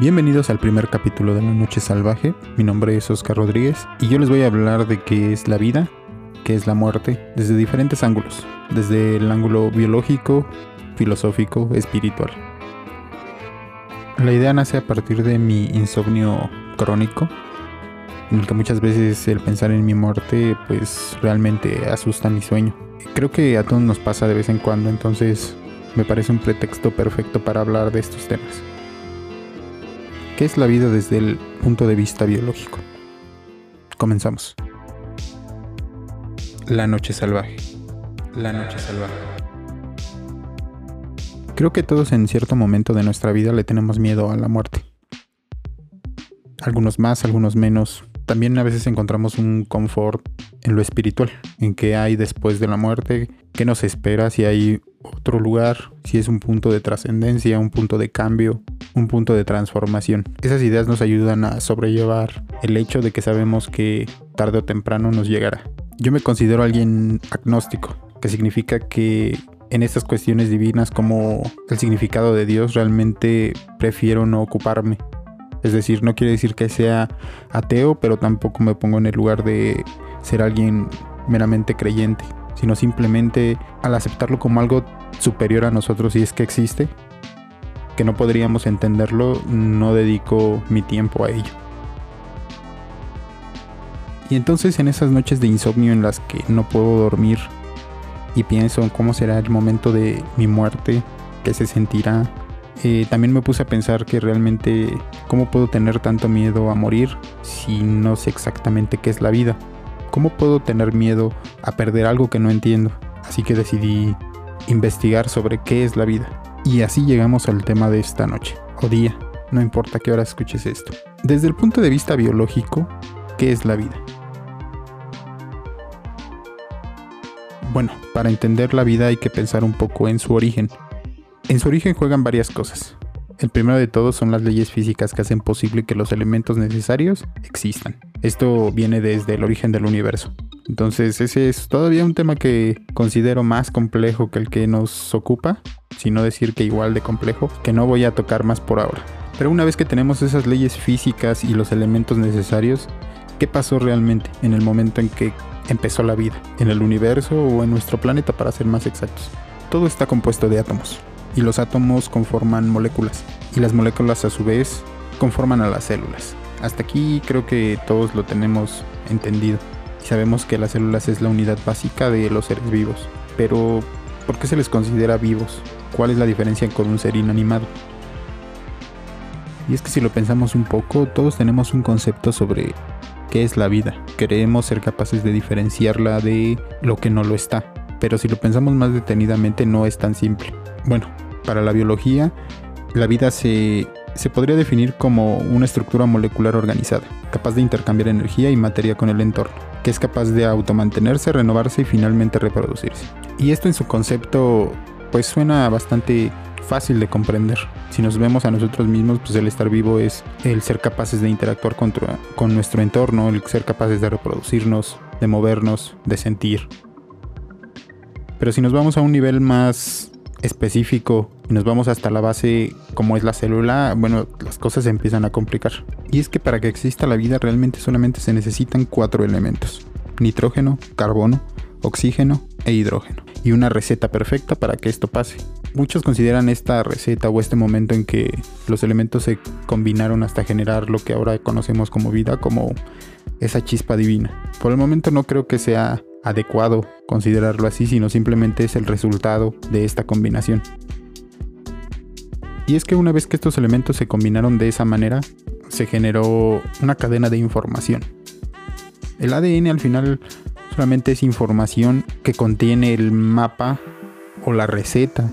Bienvenidos al primer capítulo de La Noche Salvaje. Mi nombre es Oscar Rodríguez y yo les voy a hablar de qué es la vida, es la muerte, desde diferentes ángulos, desde el ángulo biológico, filosófico, espiritual. La idea nace a partir de mi insomnio crónico, en el que muchas veces el pensar en mi muerte pues realmente asusta mi sueño. Creo que a todos nos pasa de vez en cuando, entonces me parece un pretexto perfecto para hablar de estos temas. ¿Qué es la vida desde el punto de vista biológico? Comenzamos. La noche salvaje. La noche salvaje. Creo que todos en cierto momento de nuestra vida le tenemos miedo a la muerte. Algunos más, algunos menos. También a veces encontramos un confort en lo espiritual, en qué hay después de la muerte, qué nos espera, si hay otro lugar, si es un punto de trascendencia, un punto de cambio, un punto de transformación. Esas ideas nos ayudan a sobrellevar el hecho de que sabemos que tarde o temprano nos llegará. Yo me considero alguien agnóstico, que significa que en estas cuestiones divinas como el significado de Dios realmente prefiero no ocuparme. Es decir, no quiere decir que sea ateo, pero tampoco me pongo en el lugar de ser alguien meramente creyente, sino simplemente al aceptarlo como algo superior a nosotros si es que existe, que no podríamos entenderlo, no dedico mi tiempo a ello. Y entonces en esas noches de insomnio en las que no puedo dormir y pienso en cómo será el momento de mi muerte, qué se sentirá, eh, también me puse a pensar que realmente cómo puedo tener tanto miedo a morir si no sé exactamente qué es la vida. ¿Cómo puedo tener miedo a perder algo que no entiendo? Así que decidí investigar sobre qué es la vida. Y así llegamos al tema de esta noche, o día, no importa qué hora escuches esto. Desde el punto de vista biológico, ¿qué es la vida? Bueno, para entender la vida hay que pensar un poco en su origen. En su origen juegan varias cosas. El primero de todos son las leyes físicas que hacen posible que los elementos necesarios existan. Esto viene desde el origen del universo. Entonces ese es todavía un tema que considero más complejo que el que nos ocupa, si no decir que igual de complejo, que no voy a tocar más por ahora. Pero una vez que tenemos esas leyes físicas y los elementos necesarios, ¿qué pasó realmente en el momento en que empezó la vida? ¿En el universo o en nuestro planeta para ser más exactos? Todo está compuesto de átomos y los átomos conforman moléculas y las moléculas a su vez conforman a las células. Hasta aquí creo que todos lo tenemos entendido y sabemos que las células es la unidad básica de los seres vivos. Pero, ¿por qué se les considera vivos? ¿Cuál es la diferencia con un ser inanimado? Y es que si lo pensamos un poco, todos tenemos un concepto sobre qué es la vida. Queremos ser capaces de diferenciarla de lo que no lo está. Pero si lo pensamos más detenidamente no es tan simple. Bueno, para la biología, la vida se se podría definir como una estructura molecular organizada, capaz de intercambiar energía y materia con el entorno, que es capaz de automantenerse, renovarse y finalmente reproducirse. Y esto en su concepto pues suena bastante fácil de comprender. Si nos vemos a nosotros mismos, pues el estar vivo es el ser capaces de interactuar con, con nuestro entorno, el ser capaces de reproducirnos, de movernos, de sentir. Pero si nos vamos a un nivel más específico y nos vamos hasta la base como es la célula, bueno, las cosas se empiezan a complicar. Y es que para que exista la vida realmente solamente se necesitan cuatro elementos. Nitrógeno, carbono, oxígeno e hidrógeno. Y una receta perfecta para que esto pase. Muchos consideran esta receta o este momento en que los elementos se combinaron hasta generar lo que ahora conocemos como vida como esa chispa divina. Por el momento no creo que sea adecuado considerarlo así, sino simplemente es el resultado de esta combinación. Y es que una vez que estos elementos se combinaron de esa manera, se generó una cadena de información. El ADN al final solamente es información que contiene el mapa o la receta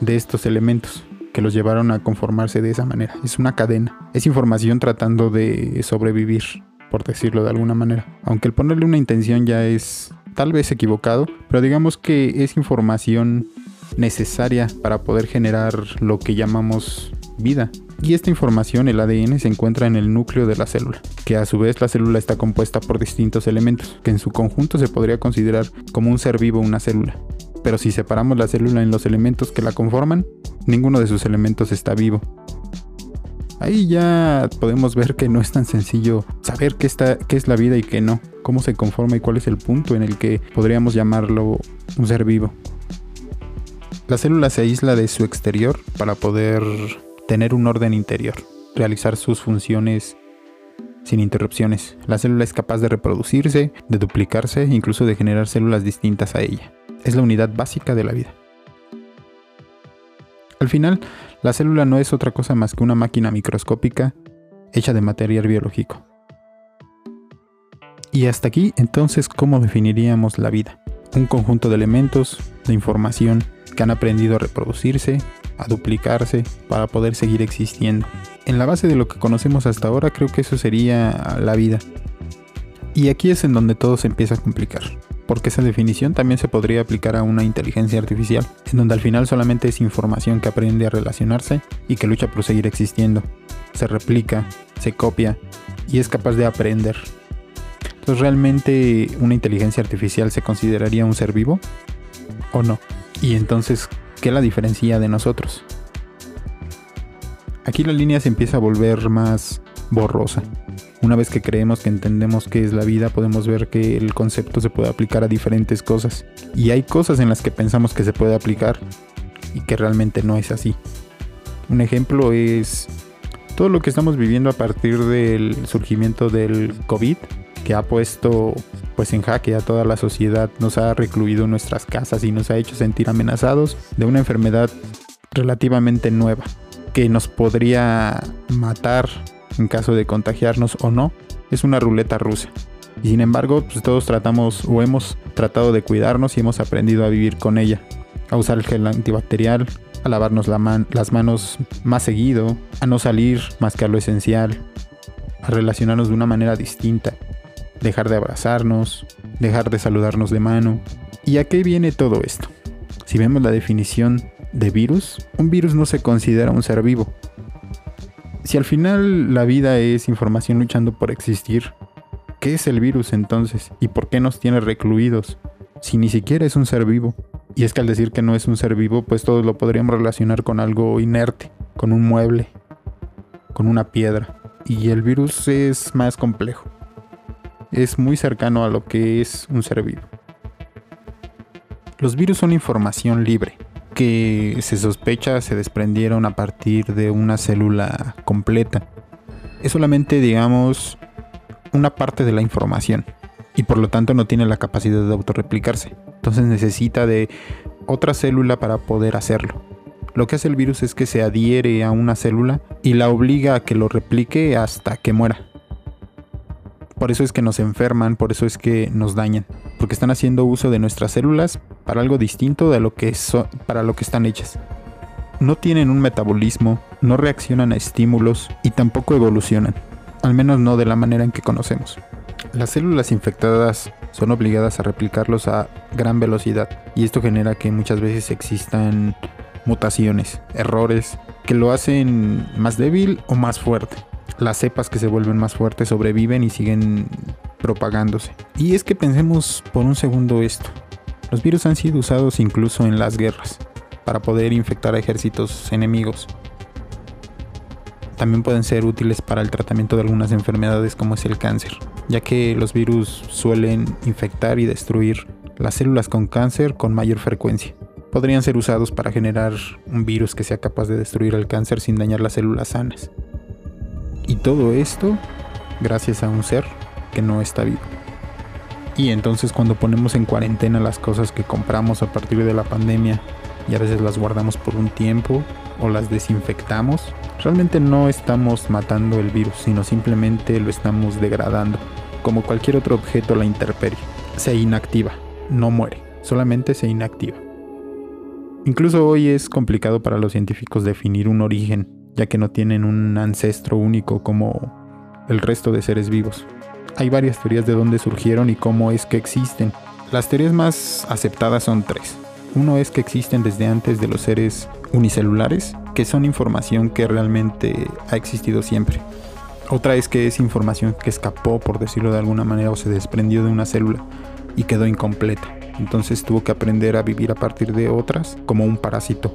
de estos elementos que los llevaron a conformarse de esa manera. Es una cadena. Es información tratando de sobrevivir por decirlo de alguna manera. Aunque el ponerle una intención ya es tal vez equivocado, pero digamos que es información necesaria para poder generar lo que llamamos vida. Y esta información, el ADN, se encuentra en el núcleo de la célula, que a su vez la célula está compuesta por distintos elementos, que en su conjunto se podría considerar como un ser vivo una célula. Pero si separamos la célula en los elementos que la conforman, ninguno de sus elementos está vivo. Ahí ya podemos ver que no es tan sencillo saber qué, está, qué es la vida y qué no, cómo se conforma y cuál es el punto en el que podríamos llamarlo un ser vivo. La célula se aísla de su exterior para poder tener un orden interior, realizar sus funciones sin interrupciones. La célula es capaz de reproducirse, de duplicarse, incluso de generar células distintas a ella. Es la unidad básica de la vida. Al final, la célula no es otra cosa más que una máquina microscópica hecha de material biológico. Y hasta aquí, entonces, ¿cómo definiríamos la vida? Un conjunto de elementos, de información, que han aprendido a reproducirse, a duplicarse para poder seguir existiendo. En la base de lo que conocemos hasta ahora creo que eso sería la vida. Y aquí es en donde todo se empieza a complicar, porque esa definición también se podría aplicar a una inteligencia artificial, en donde al final solamente es información que aprende a relacionarse y que lucha por seguir existiendo. Se replica, se copia y es capaz de aprender. Entonces, ¿realmente una inteligencia artificial se consideraría un ser vivo? ¿O no? Y entonces, ¿qué la diferencia de nosotros? Aquí la línea se empieza a volver más borrosa. Una vez que creemos que entendemos qué es la vida, podemos ver que el concepto se puede aplicar a diferentes cosas. Y hay cosas en las que pensamos que se puede aplicar y que realmente no es así. Un ejemplo es todo lo que estamos viviendo a partir del surgimiento del COVID que ha puesto pues en jaque a toda la sociedad, nos ha recluido en nuestras casas y nos ha hecho sentir amenazados de una enfermedad relativamente nueva que nos podría matar en caso de contagiarnos o no. Es una ruleta rusa. Y sin embargo, pues todos tratamos o hemos tratado de cuidarnos y hemos aprendido a vivir con ella. A usar el gel antibacterial, a lavarnos las manos más seguido, a no salir más que a lo esencial, a relacionarnos de una manera distinta dejar de abrazarnos, dejar de saludarnos de mano. ¿Y a qué viene todo esto? Si vemos la definición de virus, un virus no se considera un ser vivo. Si al final la vida es información luchando por existir, ¿qué es el virus entonces? ¿Y por qué nos tiene recluidos? Si ni siquiera es un ser vivo. Y es que al decir que no es un ser vivo, pues todos lo podríamos relacionar con algo inerte, con un mueble, con una piedra. Y el virus es más complejo es muy cercano a lo que es un ser vivo. Los virus son información libre, que se sospecha se desprendieron a partir de una célula completa. Es solamente, digamos, una parte de la información y por lo tanto no tiene la capacidad de autorreplicarse. Entonces necesita de otra célula para poder hacerlo. Lo que hace el virus es que se adhiere a una célula y la obliga a que lo replique hasta que muera. Por eso es que nos enferman, por eso es que nos dañan, porque están haciendo uso de nuestras células para algo distinto de lo que para lo que están hechas. No tienen un metabolismo, no reaccionan a estímulos y tampoco evolucionan, al menos no de la manera en que conocemos. Las células infectadas son obligadas a replicarlos a gran velocidad y esto genera que muchas veces existan mutaciones, errores que lo hacen más débil o más fuerte las cepas que se vuelven más fuertes sobreviven y siguen propagándose. Y es que pensemos por un segundo esto. Los virus han sido usados incluso en las guerras para poder infectar a ejércitos enemigos. También pueden ser útiles para el tratamiento de algunas enfermedades como es el cáncer, ya que los virus suelen infectar y destruir las células con cáncer con mayor frecuencia. Podrían ser usados para generar un virus que sea capaz de destruir el cáncer sin dañar las células sanas. Y todo esto gracias a un ser que no está vivo. Y entonces cuando ponemos en cuarentena las cosas que compramos a partir de la pandemia y a veces las guardamos por un tiempo o las desinfectamos, realmente no estamos matando el virus, sino simplemente lo estamos degradando. Como cualquier otro objeto la intemperie. Se inactiva, no muere, solamente se inactiva. Incluso hoy es complicado para los científicos definir un origen ya que no tienen un ancestro único como el resto de seres vivos. Hay varias teorías de dónde surgieron y cómo es que existen. Las teorías más aceptadas son tres. Uno es que existen desde antes de los seres unicelulares, que son información que realmente ha existido siempre. Otra es que es información que escapó, por decirlo de alguna manera, o se desprendió de una célula y quedó incompleta. Entonces tuvo que aprender a vivir a partir de otras como un parásito.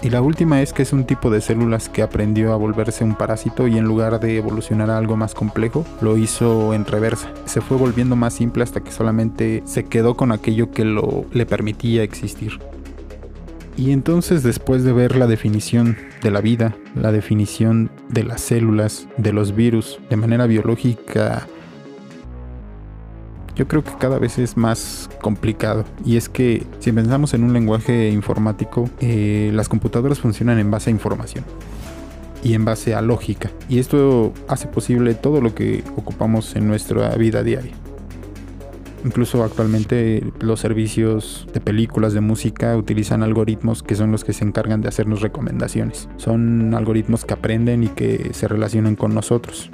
Y la última es que es un tipo de células que aprendió a volverse un parásito y en lugar de evolucionar a algo más complejo, lo hizo en reversa. Se fue volviendo más simple hasta que solamente se quedó con aquello que lo le permitía existir. Y entonces después de ver la definición de la vida, la definición de las células, de los virus, de manera biológica yo creo que cada vez es más complicado. Y es que si pensamos en un lenguaje informático, eh, las computadoras funcionan en base a información y en base a lógica. Y esto hace posible todo lo que ocupamos en nuestra vida diaria. Incluso actualmente los servicios de películas, de música, utilizan algoritmos que son los que se encargan de hacernos recomendaciones. Son algoritmos que aprenden y que se relacionan con nosotros.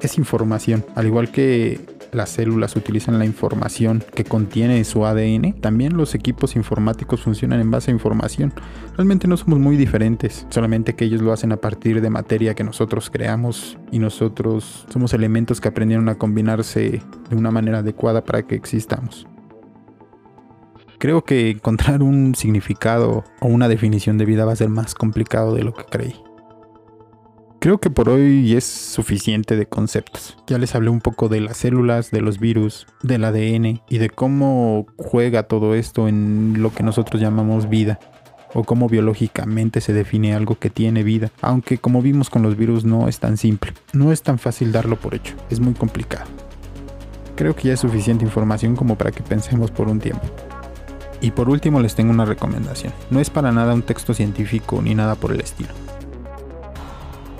Es información, al igual que las células utilizan la información que contiene su ADN, también los equipos informáticos funcionan en base a información. Realmente no somos muy diferentes, solamente que ellos lo hacen a partir de materia que nosotros creamos y nosotros somos elementos que aprendieron a combinarse de una manera adecuada para que existamos. Creo que encontrar un significado o una definición de vida va a ser más complicado de lo que creí. Creo que por hoy es suficiente de conceptos. Ya les hablé un poco de las células, de los virus, del ADN y de cómo juega todo esto en lo que nosotros llamamos vida o cómo biológicamente se define algo que tiene vida, aunque como vimos con los virus no es tan simple, no es tan fácil darlo por hecho, es muy complicado. Creo que ya es suficiente información como para que pensemos por un tiempo. Y por último les tengo una recomendación, no es para nada un texto científico ni nada por el estilo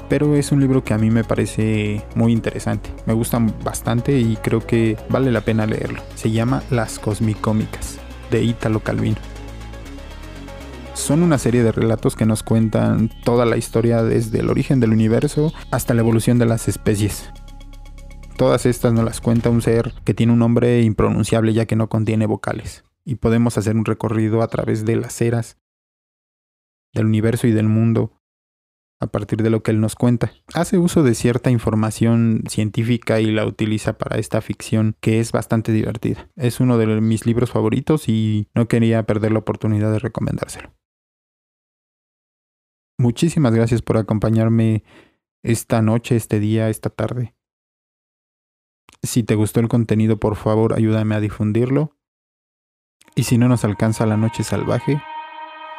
pero es un libro que a mí me parece muy interesante. Me gusta bastante y creo que vale la pena leerlo. Se llama Las Cosmicómicas, de Ítalo Calvino. Son una serie de relatos que nos cuentan toda la historia desde el origen del universo hasta la evolución de las especies. Todas estas nos las cuenta un ser que tiene un nombre impronunciable ya que no contiene vocales. Y podemos hacer un recorrido a través de las eras, del universo y del mundo a partir de lo que él nos cuenta. Hace uso de cierta información científica y la utiliza para esta ficción que es bastante divertida. Es uno de mis libros favoritos y no quería perder la oportunidad de recomendárselo. Muchísimas gracias por acompañarme esta noche, este día, esta tarde. Si te gustó el contenido, por favor, ayúdame a difundirlo. Y si no nos alcanza la noche salvaje,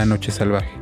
La Noche Salvaje.